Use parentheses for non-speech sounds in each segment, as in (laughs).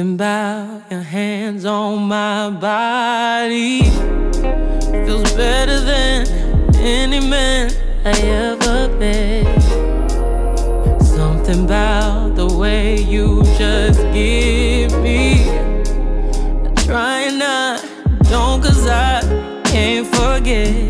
Something about your hands on my body feels better than any man I ever met. Something about the way you just give me. Trying not, don't, cause I can't forget.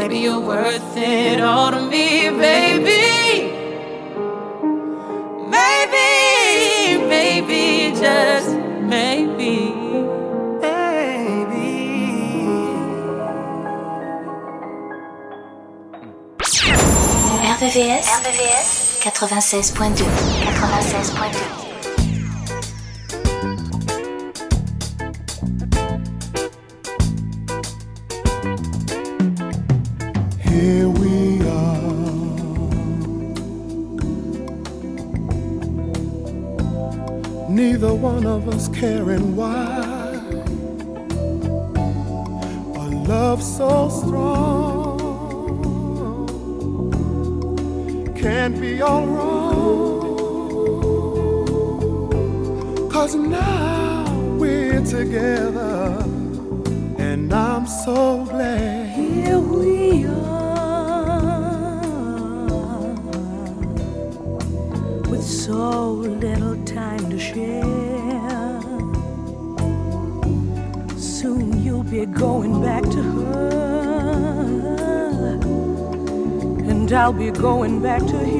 Maybe you're worth it all to me, baby. Maybe, maybe, just maybe. Baby. RVVS 96.2. 96.2. caring why. A love so strong can't be all wrong. Cause now we're together, and I'm so glad. Here we are with so going back to her, and I'll be going back to him.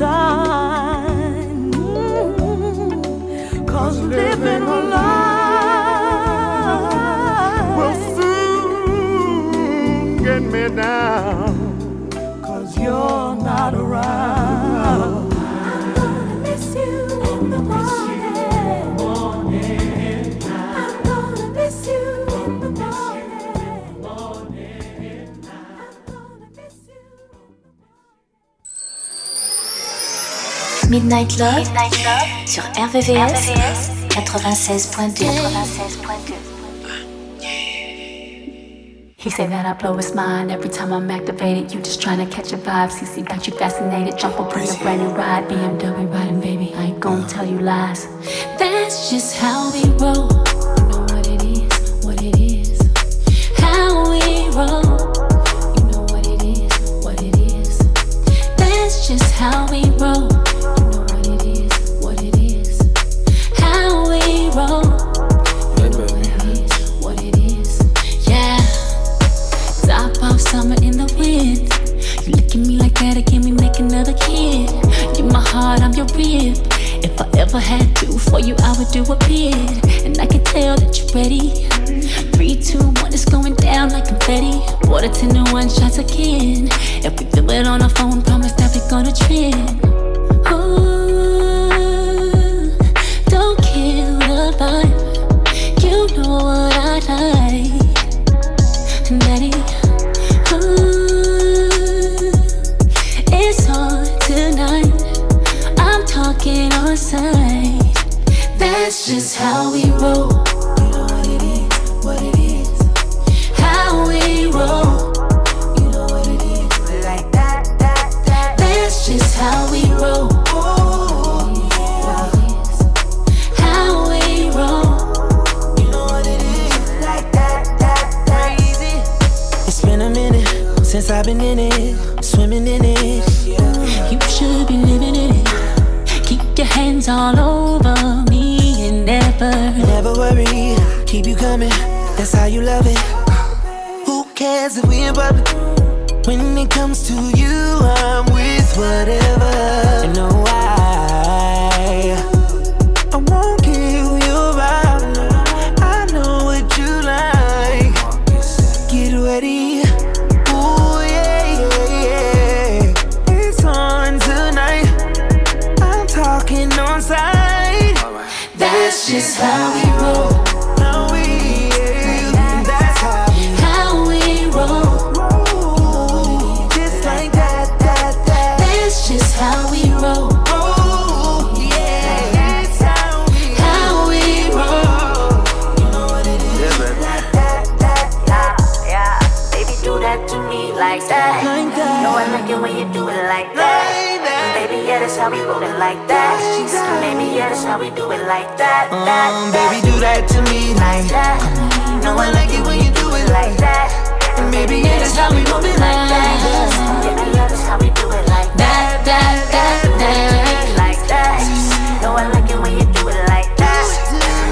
Time. Love, sur RVVS, 96.2. He say that I blow his mind every time I'm activated. You just trying to catch a vibe. CC got you fascinated. Jump up in the brand new ride. BMW riding, baby. I ain't gonna tell you lies. That's just how we roll. You know what it is, what it is. How we roll. You know what it is, what it is. That's just how we If I ever had to for you, I would do a bid. And I can tell that you're ready. Three, two, one, it's going down like confetti. Water ten to one shots again. If we feel it on our phone, promise that we're gonna trend. Ooh, don't kill the vibe. You know what I like. How we roll. You know what it is, what it is. How we roll. You know what it is. Like that, that, that. That's just how we roll. Yeah, how we roll, you know what it to you, I'm with whatever. That's how we do it like that. that, Um, that, baby, do that to me like that. Know I like it when you do it like that. And baby, yeah, that's how we move it like that. Yeah, that's how we do it like that. That, that, that. Like that. Know I like it when you do it like that.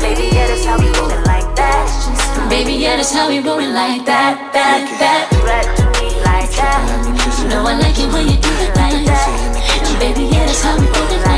Baby, yeah, that's how we roll it like that. Baby, yeah, that's how we roll it like that. That, that. Do that to me like that. Know I like it when you do it like that. Baby, yeah, that's how we roll it like that.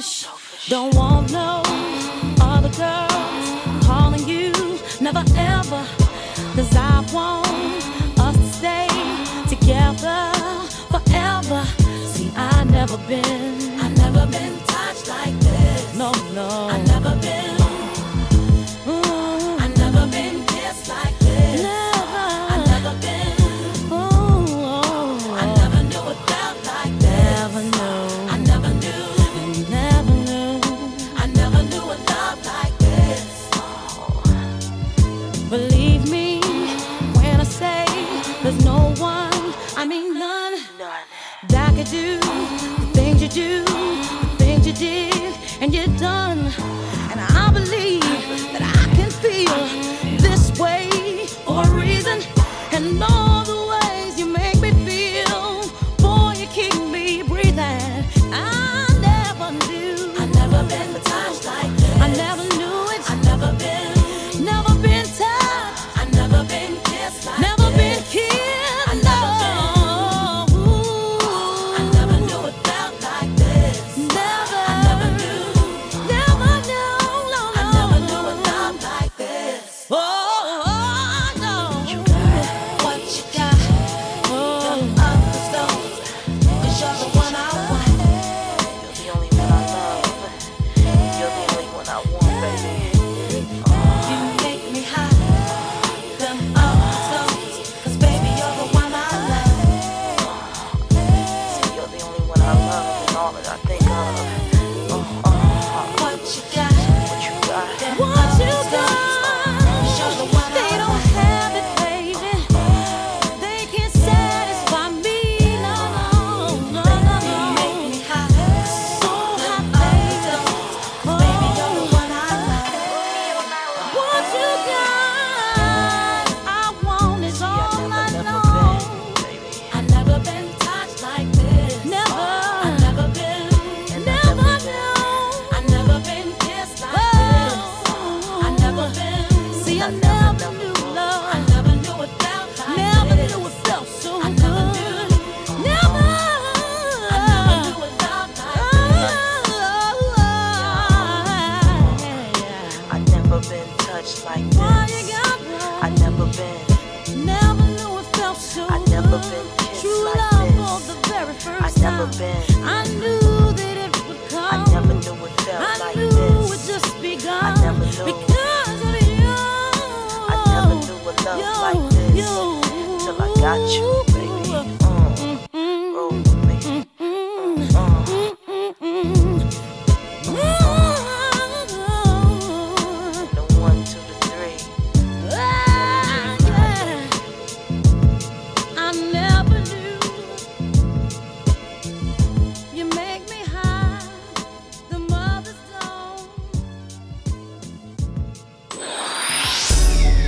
selfish. Don't want no other girls calling you. Never ever. Cause I want us to stay together forever. See, I never been.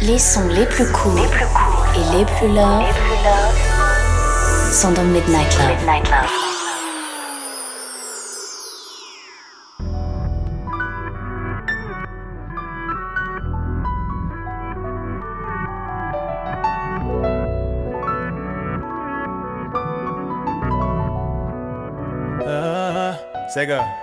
Les sons les plus courts, et les plus loves sont dans Midnight Love. Midnight ah, ah, ah.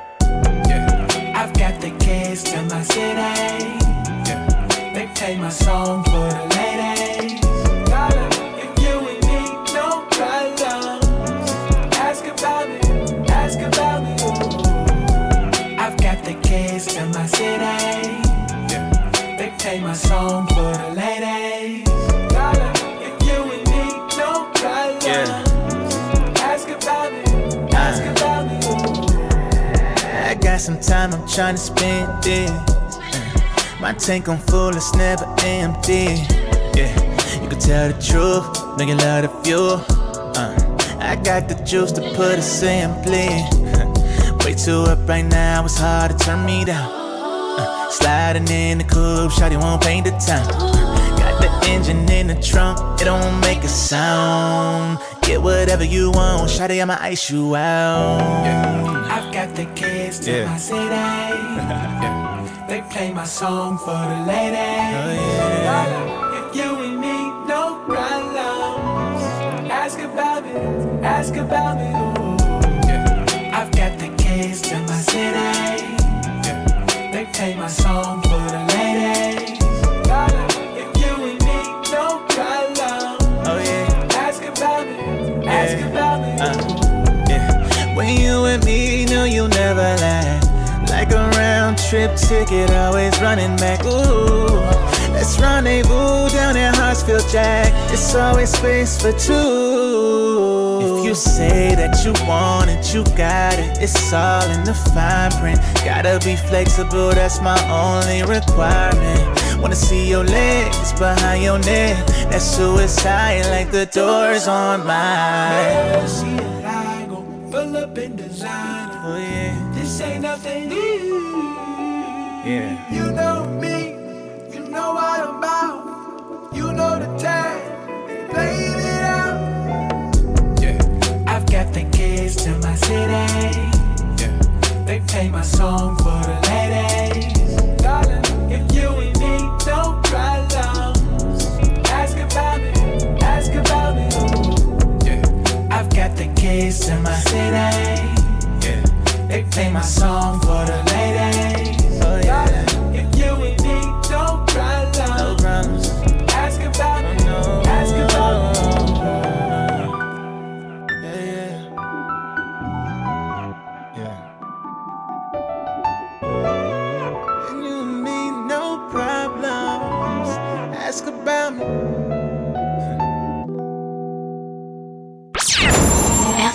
tank I'm full, it's never empty. Yeah, you can tell the truth, know you love the fuel. Uh, I got the juice to put it simply. (laughs) Way too up right now, it's hard to turn me down. Uh, sliding in the coupe, Shotty won't paint the time. Uh, got the engine in the trunk, it don't make a sound. Get whatever you want, Shotty, I'ma ice you out. I've got the keys to yeah. my city play my song for the ladies. Oh, yeah. If you and me, no problems. Ask about me, ask about me. Yeah. I've got the keys to my city. Yeah. They play my song. trip ticket, always running back. Ooh, let's rendezvous down at Hartsfield Jack. It's always space for two. If you say that you want it, you got it. It's all in the fine print. Gotta be flexible, that's my only requirement. Wanna see your legs behind your neck. That's suicide, like the doors on mine. See it, I go up in designer. Oh, yeah. This ain't nothing new. Yeah. You know me, you know what I'm about. You know the time, play it out. Yeah. I've got the keys to my city. Yeah. They play my song for the ladies. Darling, if you and me don't problems, ask about me, ask about me. Yeah. I've got the keys to my city. Yeah. They play my song for the ladies.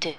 Do.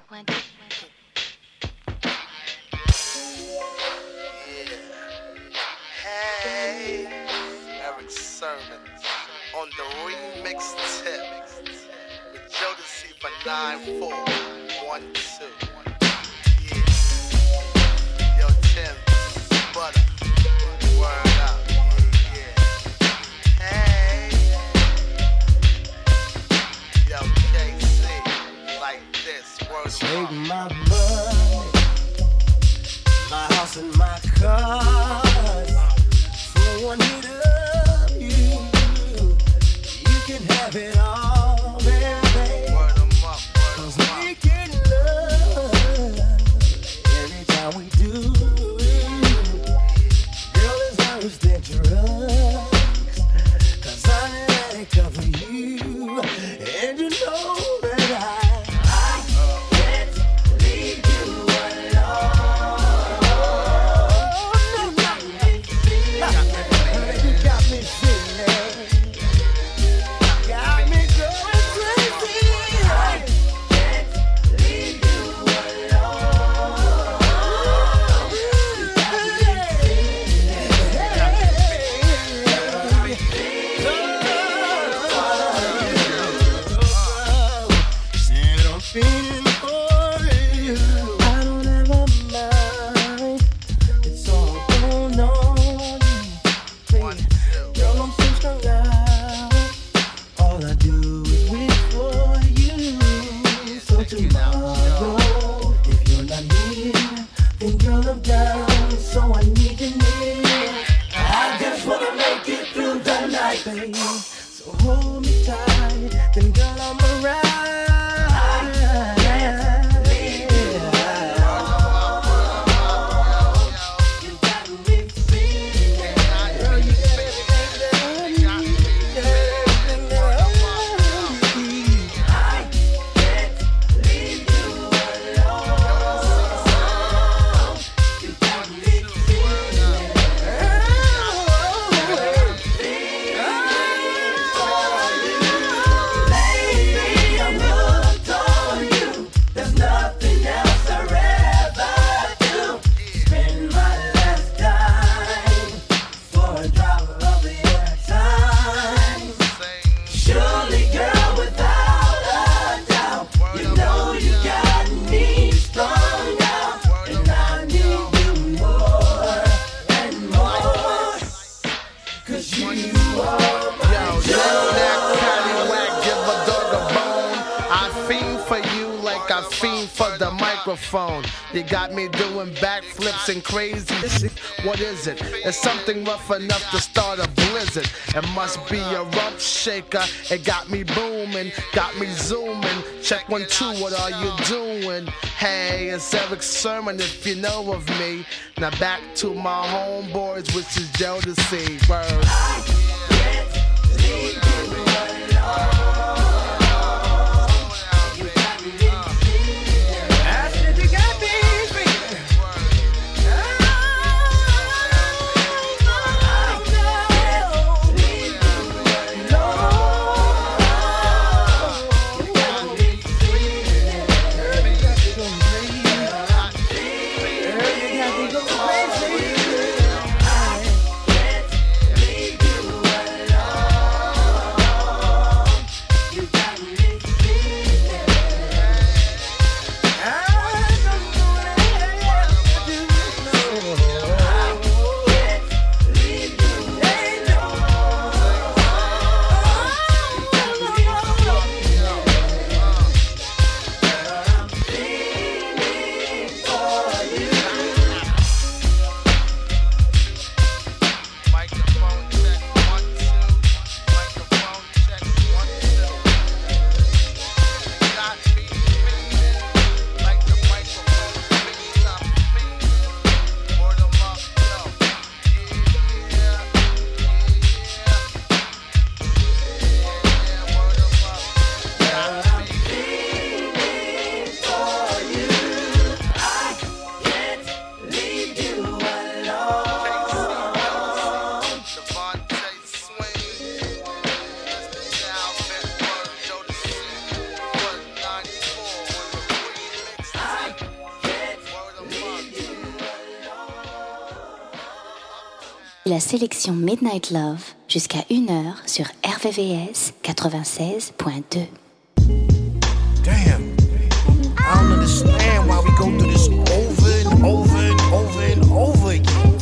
Drew. microphone. You got me doing backflips and crazy shit. What is it? It's something rough enough to start a blizzard. It must be a rump shaker. It got me booming, got me zooming. Check one, two, what are you doing? Hey, it's Erick Sermon if you know of me. Now back to my homeboys, which is Joe can't leave. la sélection Midnight Love jusqu'à 1h sur RVVS 96.2. Damn. I don't understand why we go through this over and over and over and over again.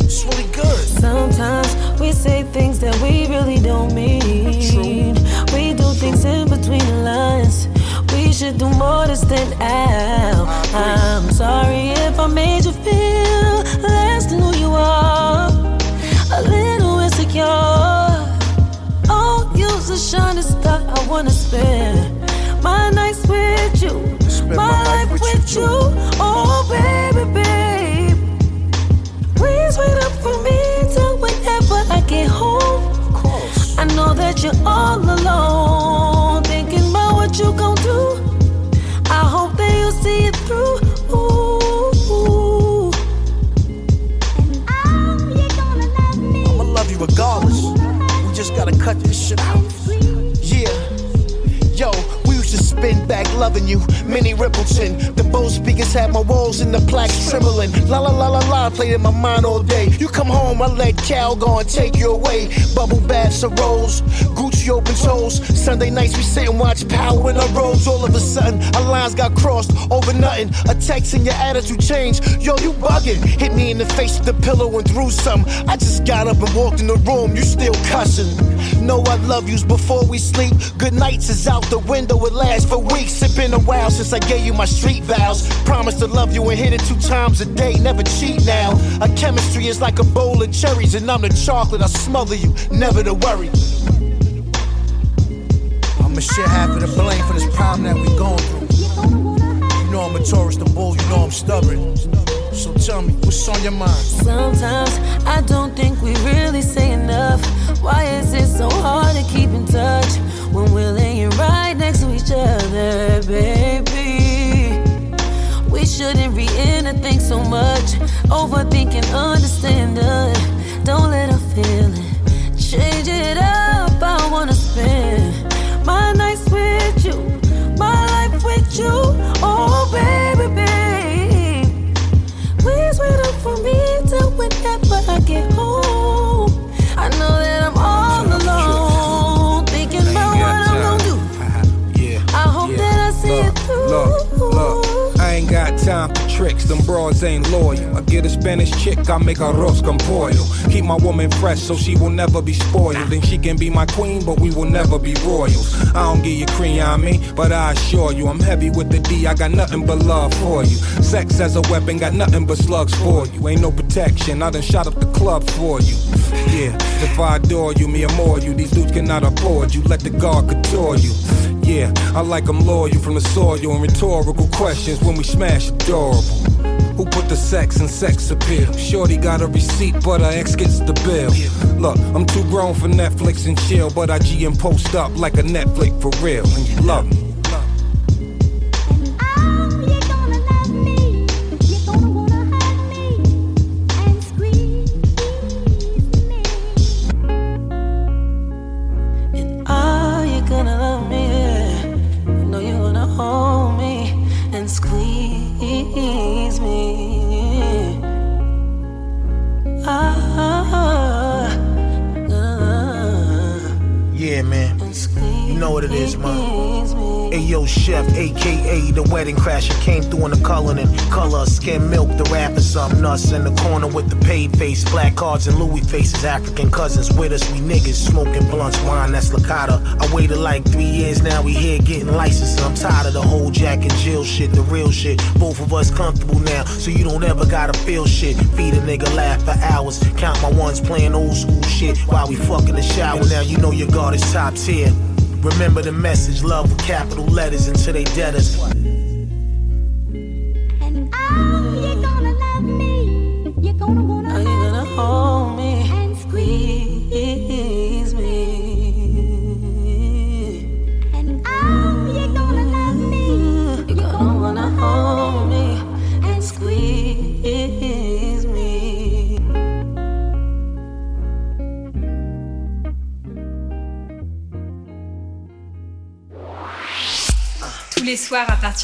It's really good. Sometimes we say things that we really don't mean. We do things in between the lines. We should do more to stand out. I'm sorry if I made you Spend my nights with you, my, life with you. Oh, baby, babe. Please wait up for me till whenever I get home. I know that you're all alone, thinking about what you gon' do. Loving you. Minnie Riperton. The Bose speakers had my walls and the plaques trembling. La la la la la played in my mind all day. You come home, I let Cal go and take you away. Bubble baths and rolls, Gucci open toes. Sunday nights we sit and watch Power in our robes. All of a sudden, our lines got crossed over nothing. A text and your attitude changed. Yo, you bugging. Hit me in the face with the pillow and threw some. I just got up and walked in the room. You still cussing. Know I love yous before we sleep. Good nights is out the window. It lasts for weeks. It's been a while since I gave you my street vows. Promise to love you and hit it two times a day. Never cheat now. Our chemistry is like a bowl of cherries, and I'm the chocolate. I smother you. Never to worry. I'ma share half of the blame for this problem that we going through. You know I'm a tourist, the bull. You know I'm stubborn. So tell me, what's on your mind? Sometimes I don't think we really say enough. Why is it so hard to keep in touch when we're laying right next to each other, baby? Shouldn't read anything so much. Overthinking, understanding. Don't let her feel it. change it up. I wanna spend my nights with you, my life with you. Tricks, them broads ain't loyal. I get a Spanish chick, I make arroz con pollo. Keep my woman fresh so she will never be spoiled. And she can be my queen, but we will never be royals. I don't give you cream on me, but I assure you, I'm heavy with the D, I got nothing but love for you. Sex as a weapon, got nothing but slugs for you. Ain't no protection, I done shot up the club for you. Yeah, if I adore you, me more you. These dudes cannot afford you, let the guard couture you. Yeah, I like them loyal from the soil and rhetorical questions when we smash adorable. Who put the sex in sex appeal? Shorty got a receipt, but her ex gets the bill. Look, I'm too grown for Netflix and chill, but I G and post up like a Netflix for real, and you love me. Skim milk, the rapper, some nuts in the corner with the paid face, black cards and Louis faces, African cousins with us, we niggas smoking blunts, wine that's Licata. I waited like three years now, we here getting licensed. I'm tired of the whole Jack and Jill shit, the real shit. Both of us comfortable now, so you don't ever gotta feel shit. Feed a nigga laugh for hours, count my ones playing old school shit while we fuck in the shower. Now you know your guard is top tier. Remember the message, love with capital letters until they dead us.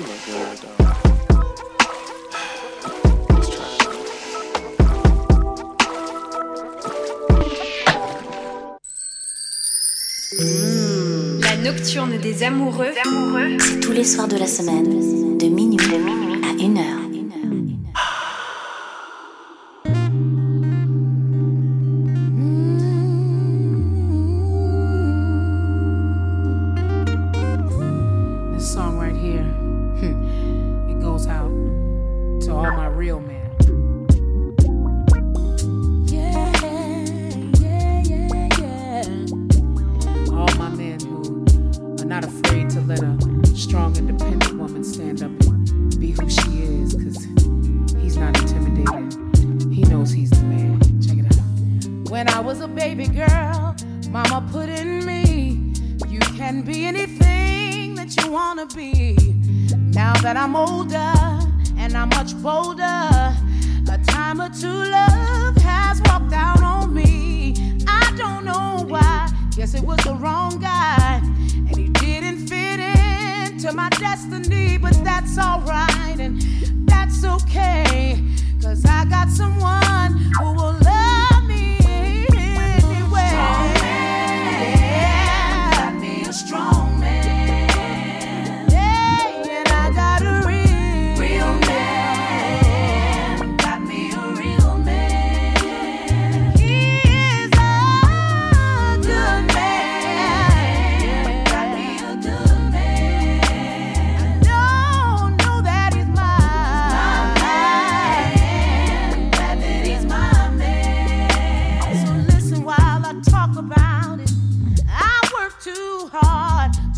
La. Nocturne des amoureux, c'est tous les soirs de la semaine,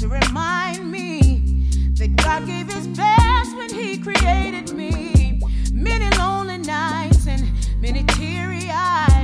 to remind me that God gave his best when he created me. Many lonely nights and many teary eyes.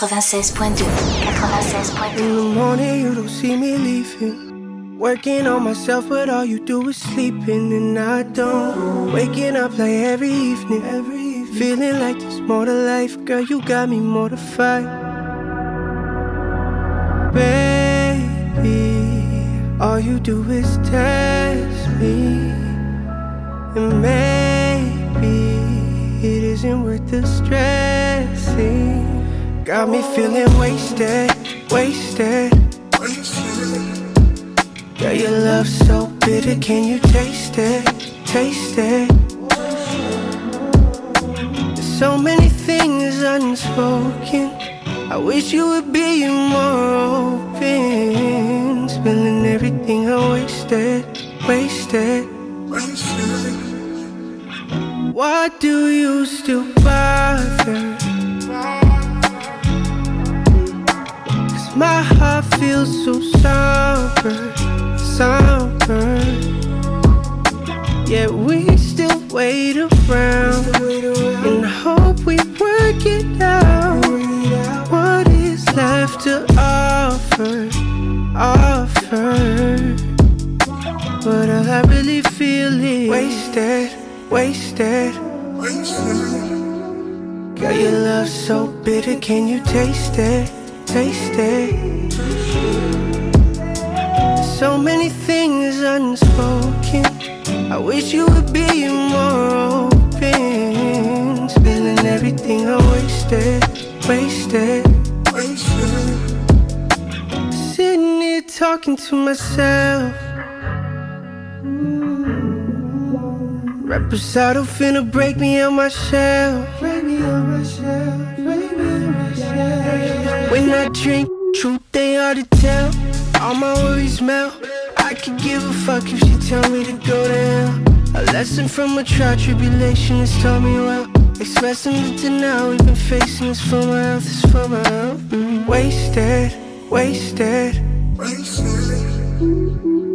96.2. In the morning, you don't see me leaving. Working on myself, but all you do is sleeping, and I don't. Waking up like every evening, every evening. Feeling like there's more to life, girl, you got me mortified. Baby, all you do is test me, and maybe it isn't worth the stressing. Got me feeling wasted, wasted. Girl, your love so bitter, can you taste it? Taste it. There's so many things unspoken. I wish you would be more open. Spilling everything I wasted, wasted. Why do you still bother? My heart feels so somber, somber. Yet we still wait around and hope we work it out. What is left to offer? Offer. But all I really feel is wasted, wasted. Girl, your love so bitter, can you taste it? Taste it. So many things unspoken. I wish you would be more open. Spilling everything I wasted, wasted. Sitting here talking to myself. Reposado finna break me on my shell. Break me on my shell. Break me on my shell. When I drink, truth they hard to tell. All my worries melt. I could give a fuck if she tell me to go to hell. A lesson from a trial tribulation has taught me well. Expressing to now, we've been facing this for my health, this for my health. Mm. Wasted, wasted.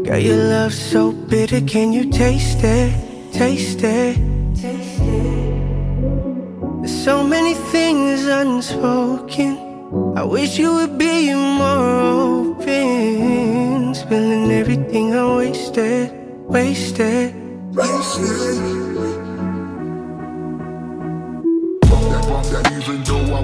Girl, your love so bitter, can you taste it, taste it? Taste it. There's so many things unspoken. I wish you would be more open. Spilling everything I wasted, wasted.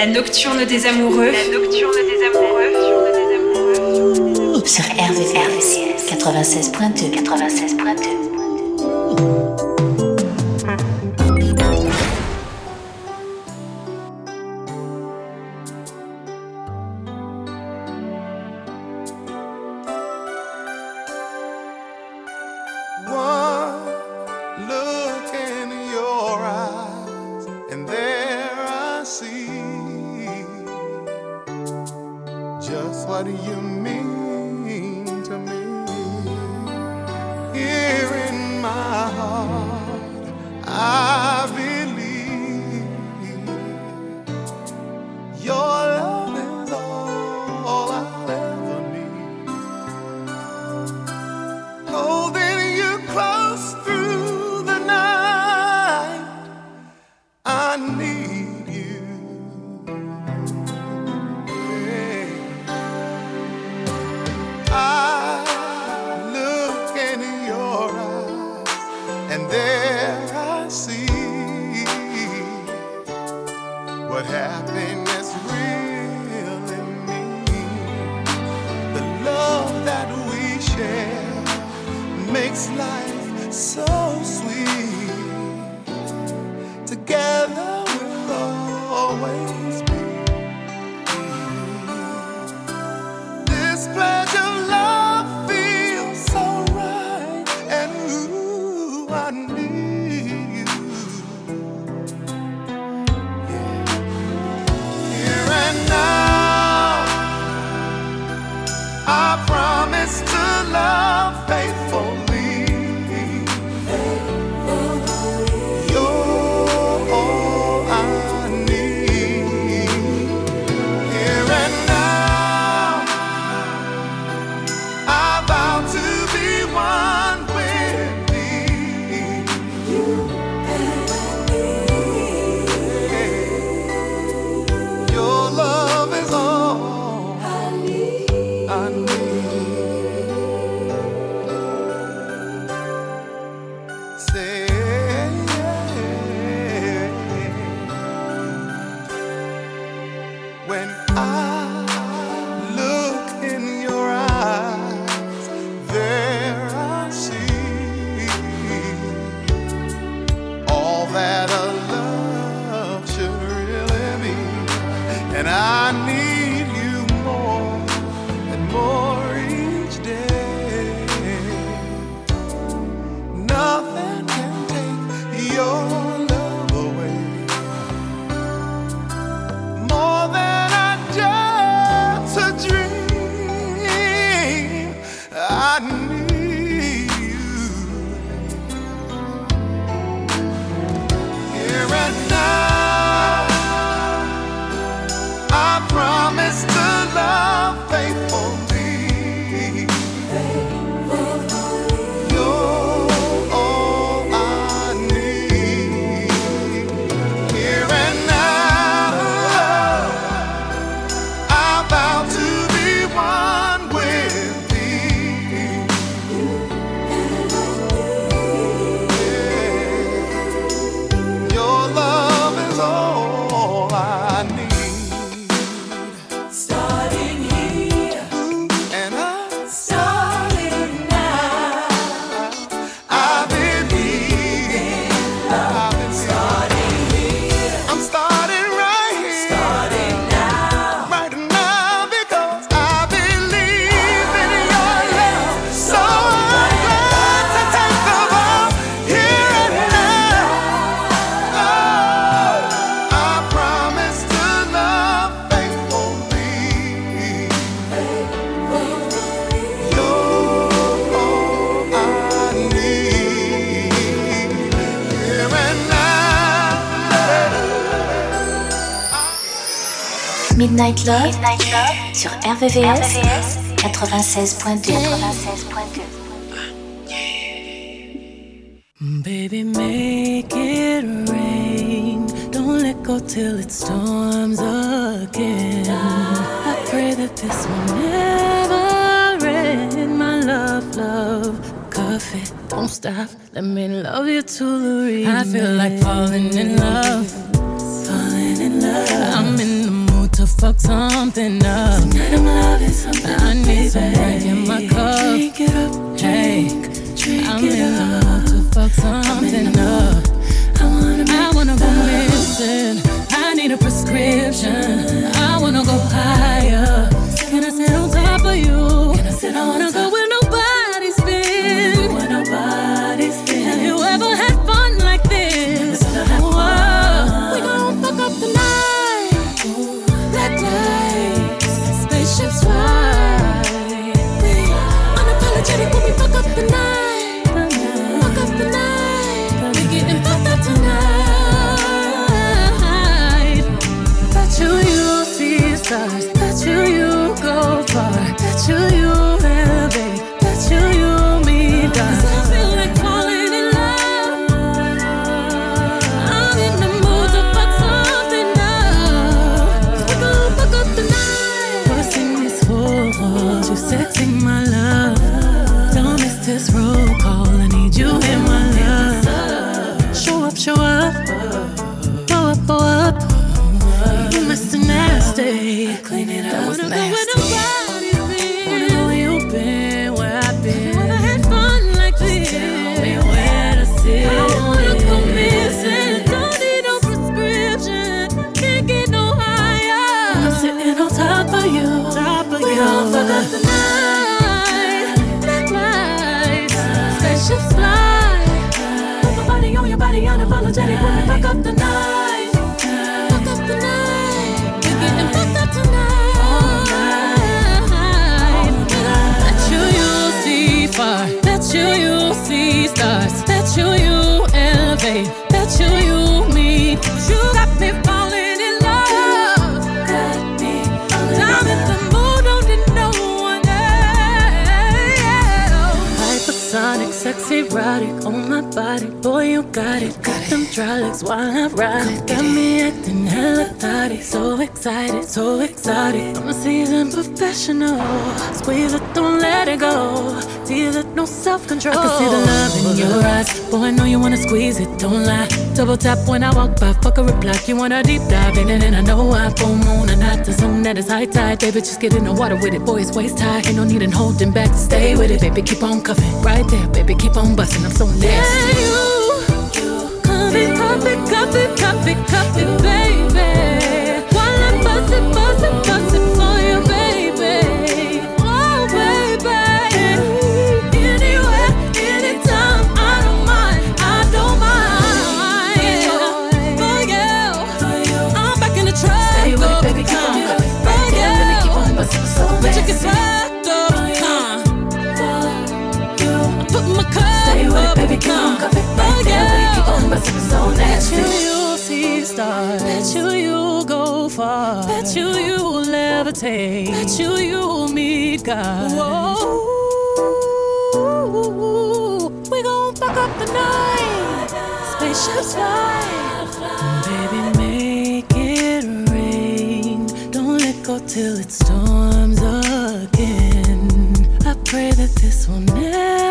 La nocturne des amoureux. La nocturne des amoureux. Sur RVCS 96.2 96.2 makes life so Midnight Love, sur RVVS, 96.2. Baby, make it rain. Don't let go till it storms again. I pray that this will never end. My love, love, coffee. Don't stop. Let me love you to the real. I feel like falling in love. Falling in love. I'm in fuck something up. Tonight I'm loving something. I need some drink in my cup. Drink it up. Hey, I'm in the mood to fuck something up. I wanna, I wanna go missing. I need a prescription. I wanna go higher. Can I sit on top of you? Can I sit I wanna go where sexy, erotic on my body. Boy, you got it. Got them dry legs while I ride. Got me acting hella thotty. So excited, so exotic. I'm a seasoned professional. Squeeze don't let it go. It, no self control. I can see the oh. love in your eyes. Boy, I know you wanna squeeze it, don't lie. Double tap when I walk by, fuck a reply. You wanna deep dive in it, and I know I full moon and not the zone that is high tide. Baby, just get in the water with it, boy, it's waist high. Ain't no need in holding back. Stay with it, baby, keep on cuffing. Right there, baby, keep on busting. I'm so nasty. Yeah, you, you, cuff it, cuff it, cuff it, cuff it, baby. But get swept up, huh? Put my cup Stay with it, baby, keep on. Right baby, keep on busting. So nasty. Bet you you'll see stars. Bet you you'll go far. Bet you you'll levitate. Bet you you'll meet God. Whoa. We gon' fuck up the night. Spaceships fly. Baby, make it rain. Don't let go till it will never